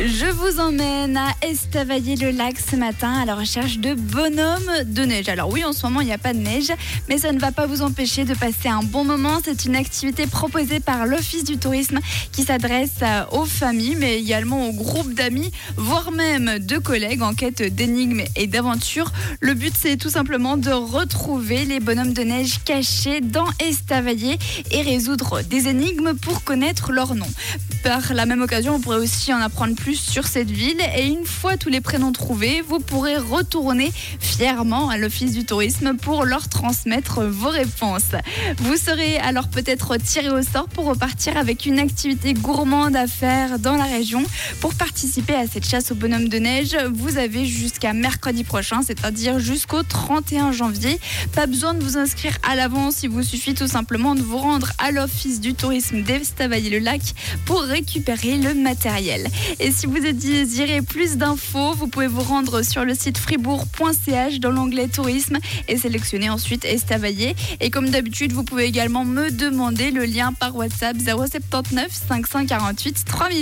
Je vous emmène à Estavayer-le-Lac ce matin à la recherche de bonhommes de neige. Alors oui, en ce moment, il n'y a pas de neige, mais ça ne va pas vous empêcher de passer un bon moment. C'est une activité proposée par l'Office du tourisme qui s'adresse aux familles, mais également aux groupes d'amis, voire même de collègues en quête d'énigmes et d'aventures. Le but, c'est tout simplement de retrouver les bonhommes de neige cachés dans Estavayer et résoudre des énigmes pour connaître leur nom. Par la même occasion, on pourrait aussi en apprendre plus sur cette ville et une fois tous les prénoms trouvés, vous pourrez retourner fièrement à l'Office du tourisme pour leur transmettre vos réponses. Vous serez alors peut-être tiré au sort pour repartir avec une activité gourmande à faire dans la région. Pour participer à cette chasse au bonhomme de neige, vous avez jusqu'à mercredi prochain, c'est-à-dire jusqu'au 31 janvier. Pas besoin de vous inscrire à l'avance, il vous suffit tout simplement de vous rendre à l'Office du tourisme d'Estavayer-le-Lac pour récupérer le matériel. Et si vous désirez plus d'infos, vous pouvez vous rendre sur le site fribourg.ch dans l'onglet tourisme et sélectionner ensuite Estavayer. Et comme d'habitude, vous pouvez également me demander le lien par WhatsApp 079 548 3000.